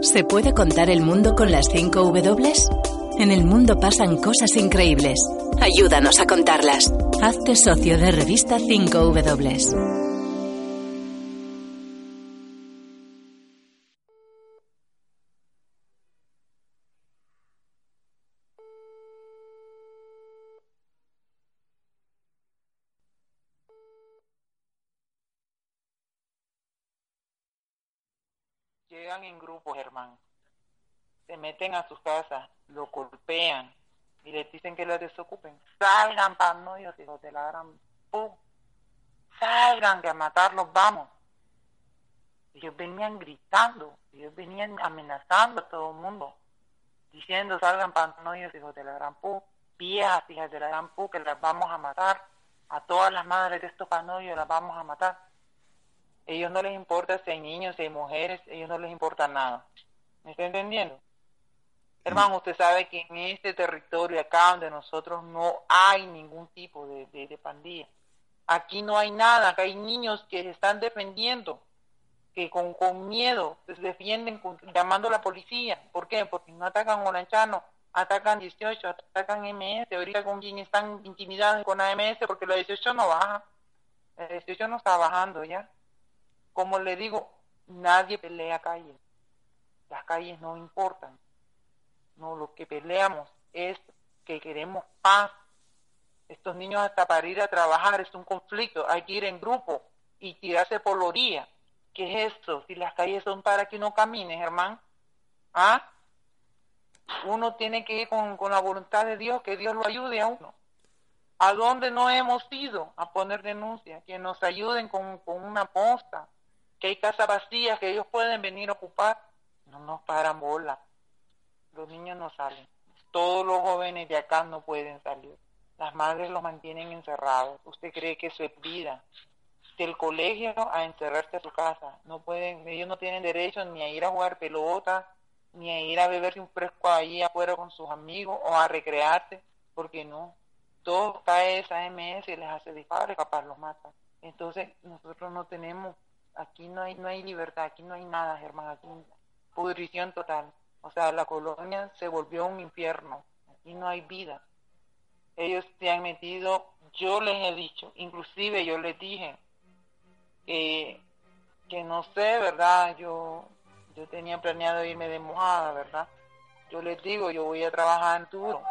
¿Se puede contar el mundo con las 5 W? En el mundo pasan cosas increíbles. Ayúdanos a contarlas. Hazte socio de revista 5 Llegan en grupos, hermano. Se meten a sus casas, lo golpean y les dicen que los desocupen. Salgan, panollos, hijos de la gran pu. Salgan, que a matarlos vamos. Ellos venían gritando, ellos venían amenazando a todo el mundo, diciendo, salgan, panollos, hijos de la gran pu. Viejas, hijas de la gran pu, que las vamos a matar. A todas las madres de estos panollos las vamos a matar ellos no les importa si hay niños, si hay mujeres, ellos no les importa nada. ¿Me está entendiendo? Hermano, usted sabe que en este territorio acá donde nosotros no hay ningún tipo de, de, pandilla. Aquí no hay nada, acá hay niños que están defendiendo, que con, con miedo se defienden llamando a la policía. ¿Por qué? Porque no atacan Olanchano, atacan 18, atacan MS. Ahorita con quien están intimidados con AMS porque la 18 no baja. La 18 no está bajando ya. Como le digo, nadie pelea calles. Las calles no importan. No, lo que peleamos es que queremos paz. Estos niños hasta para ir a trabajar es un conflicto. Hay que ir en grupo y tirarse por la orilla. ¿Qué es eso? Si las calles son para que no camines, hermano. ¿Ah? Uno tiene que ir con, la voluntad de Dios, que Dios lo ayude a uno. ¿A dónde no hemos ido a poner denuncia? Que nos ayuden con, con una posta, que hay casas vacías que ellos pueden venir a ocupar, no nos paran bola. Los niños no salen. Todos los jóvenes de acá no pueden salir. Las madres los mantienen encerrados. ¿Usted cree que eso es vida? Del colegio a encerrarse a su casa. No pueden, ellos no tienen derecho ni a ir a jugar pelota, ni a ir a beberse un fresco ahí afuera con sus amigos o a recrearse, porque no. Todo cae esa MS y les hace disparos capaz los mata. Entonces nosotros no tenemos Aquí no hay, no hay libertad, aquí no hay nada, hermano, aquí pudrición total. O sea, la colonia se volvió un infierno, aquí no hay vida. Ellos se han metido, yo les he dicho, inclusive yo les dije que, que no sé, ¿verdad? Yo, yo tenía planeado irme de mojada, ¿verdad? Yo les digo, yo voy a trabajar en duro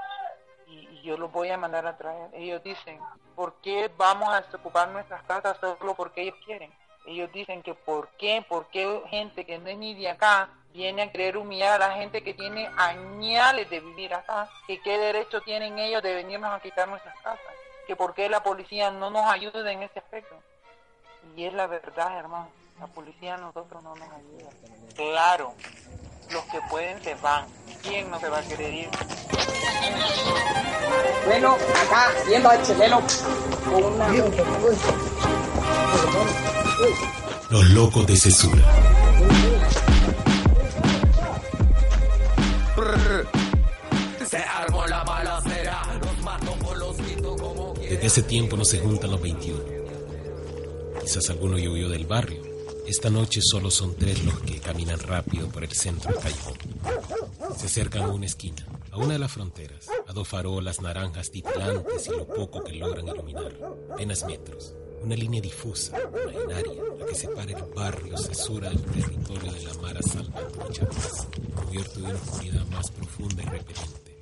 y, y yo los voy a mandar a traer. Ellos dicen, ¿por qué vamos a ocupar nuestras casas solo porque ellos quieren? Ellos dicen que por qué, por qué gente que no es ni de acá viene a querer humillar a la gente que tiene añales de vivir acá, que qué derecho tienen ellos de venirnos a quitar nuestras casas, que por qué la policía no nos ayuda en ese aspecto. Y es la verdad, hermano, la policía a nosotros no nos ayuda. Claro, los que pueden se van. ¿Quién no se va a querer ir? Bueno, acá viendo al chileno con una... Los locos de cesura. Desde ese tiempo no se juntan los 21. Quizás alguno llovió del barrio. Esta noche solo son tres los que caminan rápido por el centro del callejón. Se acercan a una esquina, a una de las fronteras, a dos farolas naranjas titilantes y lo poco que logran iluminar, apenas metros. Una línea difusa, imaginaria, la que separa el barrio Cesura del territorio de la Mara Salvatrucha, cubierto de una oscuridad más profunda y repelente.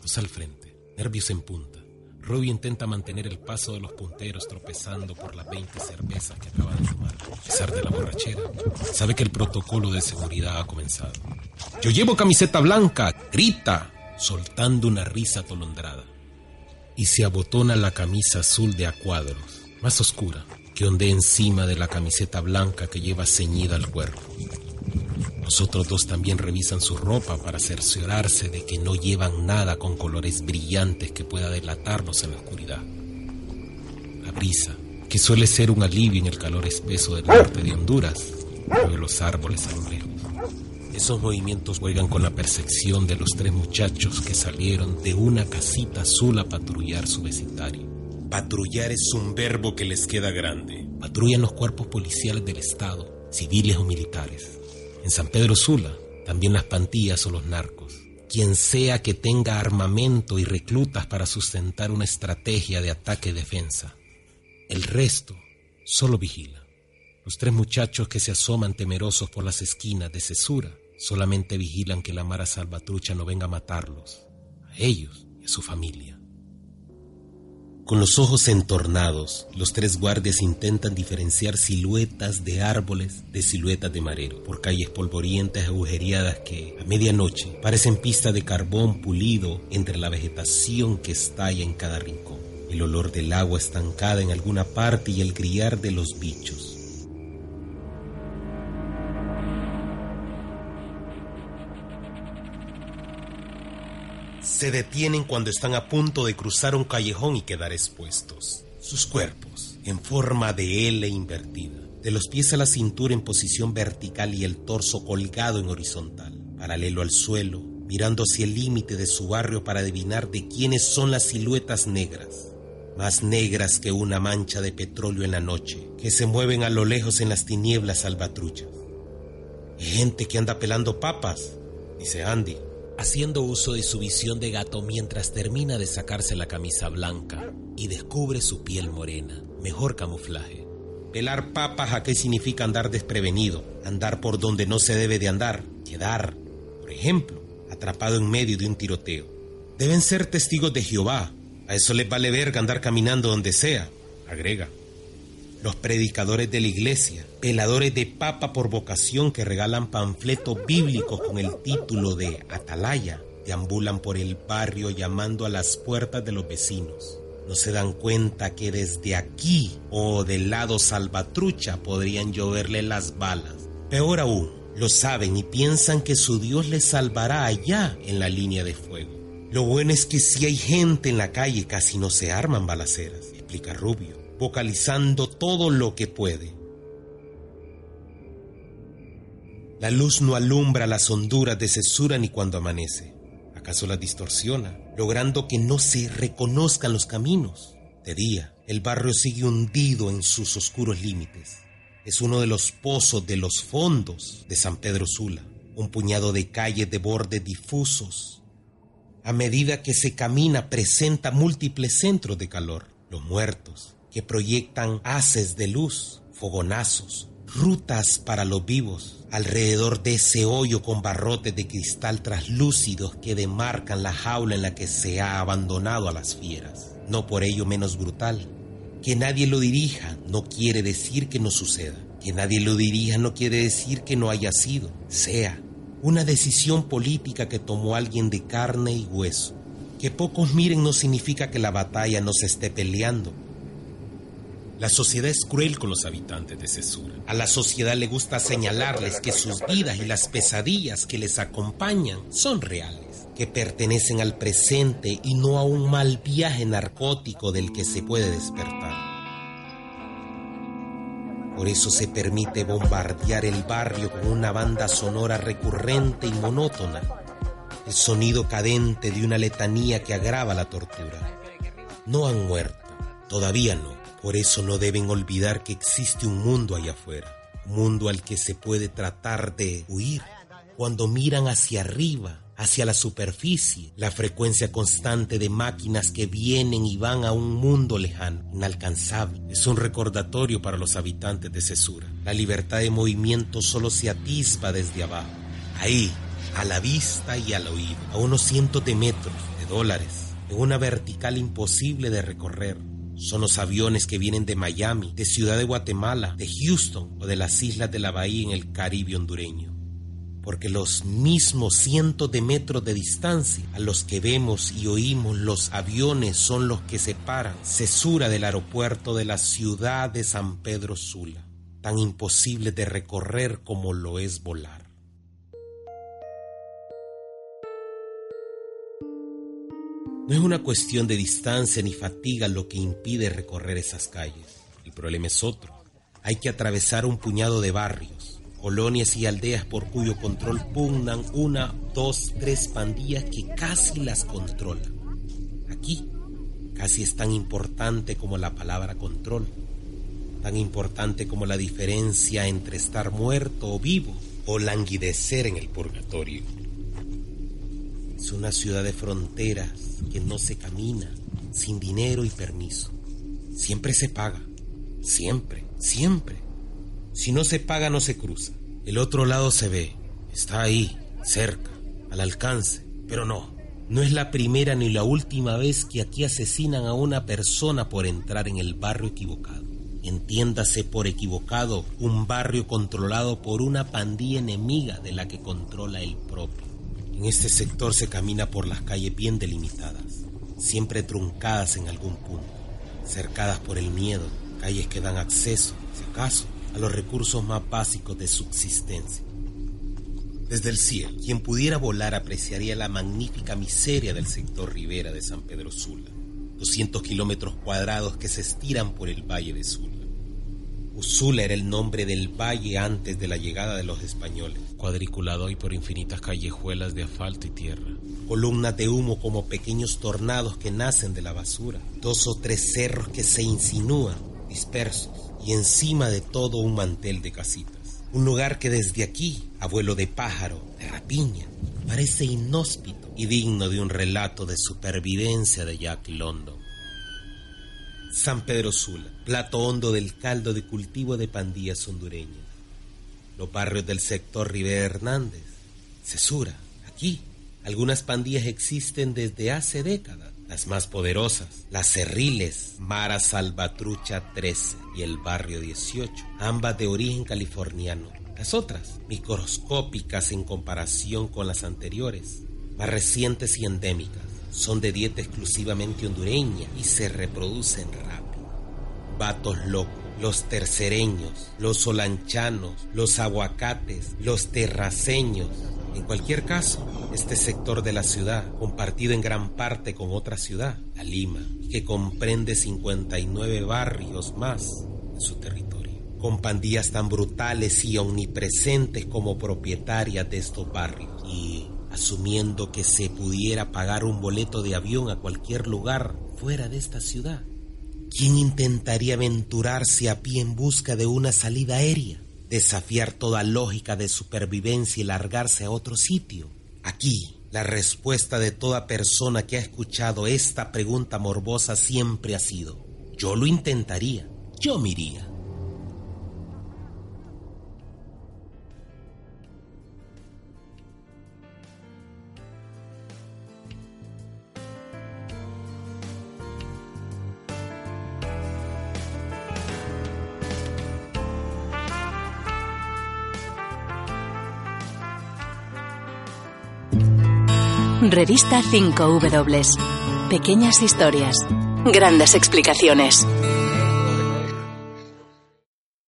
Dos al frente, nervios en punta. Robbie intenta mantener el paso de los punteros tropezando por las 20 cervezas que acaba de tomar. A pesar de la borrachera, sabe que el protocolo de seguridad ha comenzado. Yo llevo camiseta blanca, grita, soltando una risa atolondrada. Y se abotona la camisa azul de a cuadros más oscura, que ondea encima de la camiseta blanca que lleva ceñida al cuerpo. Los otros dos también revisan su ropa para cerciorarse de que no llevan nada con colores brillantes que pueda delatarlos en la oscuridad. La brisa, que suele ser un alivio en el calor espeso del norte de Honduras, mueve los árboles a lo lejos. Esos movimientos juegan con la percepción de los tres muchachos que salieron de una casita azul a patrullar su vecindario. Patrullar es un verbo que les queda grande. Patrullan los cuerpos policiales del Estado, civiles o militares. En San Pedro Sula, también las pantillas o los narcos. Quien sea que tenga armamento y reclutas para sustentar una estrategia de ataque-defensa. El resto solo vigila. Los tres muchachos que se asoman temerosos por las esquinas de cesura Solamente vigilan que la Mara Salvatrucha no venga a matarlos, a ellos y a su familia. Con los ojos entornados, los tres guardias intentan diferenciar siluetas de árboles de siluetas de marero por calles polvorientas agujereadas que, a medianoche, parecen pistas de carbón pulido entre la vegetación que estalla en cada rincón. El olor del agua estancada en alguna parte y el grillar de los bichos se detienen cuando están a punto de cruzar un callejón y quedar expuestos. Sus cuerpos, en forma de L invertida, de los pies a la cintura en posición vertical y el torso colgado en horizontal, paralelo al suelo, mirando hacia el límite de su barrio para adivinar de quiénes son las siluetas negras, más negras que una mancha de petróleo en la noche, que se mueven a lo lejos en las tinieblas salvatruchas. gente que anda pelando papas, dice Andy, haciendo uso de su visión de gato mientras termina de sacarse la camisa blanca y descubre su piel morena, mejor camuflaje. Pelar papas a qué significa andar desprevenido, andar por donde no se debe de andar, quedar, por ejemplo, atrapado en medio de un tiroteo. Deben ser testigos de Jehová, a eso les vale verga andar caminando donde sea, agrega los predicadores de la iglesia, peladores de papa por vocación que regalan panfletos bíblicos con el título de Atalaya, deambulan por el barrio llamando a las puertas de los vecinos. No se dan cuenta que desde aquí o del lado salvatrucha podrían lloverle las balas. Peor aún, lo saben y piensan que su Dios les salvará allá en la línea de fuego. Lo bueno es que si hay gente en la calle casi no se arman balaceras, explica Rubio vocalizando todo lo que puede. La luz no alumbra las honduras de cesura ni cuando amanece. ¿Acaso las distorsiona, logrando que no se reconozcan los caminos? De día, el barrio sigue hundido en sus oscuros límites. Es uno de los pozos de los fondos de San Pedro Sula, un puñado de calles de bordes difusos. A medida que se camina presenta múltiples centros de calor, los muertos, que proyectan haces de luz, fogonazos, rutas para los vivos, alrededor de ese hoyo con barrotes de cristal traslúcidos que demarcan la jaula en la que se ha abandonado a las fieras. No por ello menos brutal. Que nadie lo dirija no quiere decir que no suceda. Que nadie lo dirija no quiere decir que no haya sido, sea, una decisión política que tomó alguien de carne y hueso. Que pocos miren no significa que la batalla no se esté peleando, la sociedad es cruel con los habitantes de Cesura. A la sociedad le gusta señalarles que sus vidas y las pesadillas que les acompañan son reales, que pertenecen al presente y no a un mal viaje narcótico del que se puede despertar. Por eso se permite bombardear el barrio con una banda sonora recurrente y monótona, el sonido cadente de una letanía que agrava la tortura. No han muerto, todavía no por eso no deben olvidar que existe un mundo allá afuera, un mundo al que se puede tratar de huir. Cuando miran hacia arriba, hacia la superficie, la frecuencia constante de máquinas que vienen y van a un mundo lejano, inalcanzable, es un recordatorio para los habitantes de Cesura. La libertad de movimiento solo se atisba desde abajo, ahí, a la vista y al oído, a unos cientos de metros, de dólares, en una vertical imposible de recorrer son los aviones que vienen de Miami, de Ciudad de Guatemala, de Houston o de las islas de la bahía en el Caribe hondureño. Porque los mismos cientos de metros de distancia a los que vemos y oímos los aviones son los que separan Cesura del aeropuerto de la ciudad de San Pedro Sula, tan imposible de recorrer como lo es volar. No es una cuestión de distancia ni fatiga lo que impide recorrer esas calles. El problema es otro. Hay que atravesar un puñado de barrios, colonias y aldeas por cuyo control pugnan una, dos, tres pandillas que casi las controlan. Aquí, casi es tan importante como la palabra control, tan importante como la diferencia entre estar muerto o vivo o languidecer en el purgatorio. Es una ciudad de fronteras que no se camina sin dinero y permiso. Siempre se paga, siempre, siempre. Si no se paga no se cruza. El otro lado se ve, está ahí, cerca, al alcance, pero no. No es la primera ni la última vez que aquí asesinan a una persona por entrar en el barrio equivocado. Entiéndase por equivocado un barrio controlado por una pandilla enemiga de la que controla el propio. En este sector se camina por las calles bien delimitadas, siempre truncadas en algún punto, cercadas por el miedo, calles que dan acceso, si acaso, a los recursos más básicos de subsistencia. Desde el cielo, quien pudiera volar apreciaría la magnífica miseria del sector ribera de San Pedro Sula, 200 kilómetros cuadrados que se estiran por el valle de Sula. Usula era el nombre del valle antes de la llegada de los españoles, cuadriculado hoy por infinitas callejuelas de asfalto y tierra. Columnas de humo como pequeños tornados que nacen de la basura, dos o tres cerros que se insinúan, dispersos, y encima de todo un mantel de casitas. Un lugar que desde aquí, abuelo de pájaro, de rapiña, parece inhóspito y digno de un relato de supervivencia de Jack London. San Pedro Sula, plato hondo del caldo de cultivo de pandillas hondureñas. Los barrios del sector Rivera Hernández, Cesura, aquí. Algunas pandillas existen desde hace décadas. Las más poderosas, las Cerriles, Mara Salvatrucha 13 y el Barrio 18, ambas de origen californiano. Las otras, microscópicas en comparación con las anteriores, más recientes y endémicas son de dieta exclusivamente hondureña y se reproducen rápido. Vatos locos, los tercereños, los solanchanos, los aguacates, los terraceños. En cualquier caso, este sector de la ciudad, compartido en gran parte con otra ciudad, la Lima, que comprende 59 barrios más en su territorio, con pandillas tan brutales y omnipresentes como propietarias de estos barrios. Y asumiendo que se pudiera pagar un boleto de avión a cualquier lugar fuera de esta ciudad. ¿Quién intentaría aventurarse a pie en busca de una salida aérea? Desafiar toda lógica de supervivencia y largarse a otro sitio. Aquí, la respuesta de toda persona que ha escuchado esta pregunta morbosa siempre ha sido, yo lo intentaría, yo me iría. Revista 5W. Pequeñas historias. Grandes explicaciones.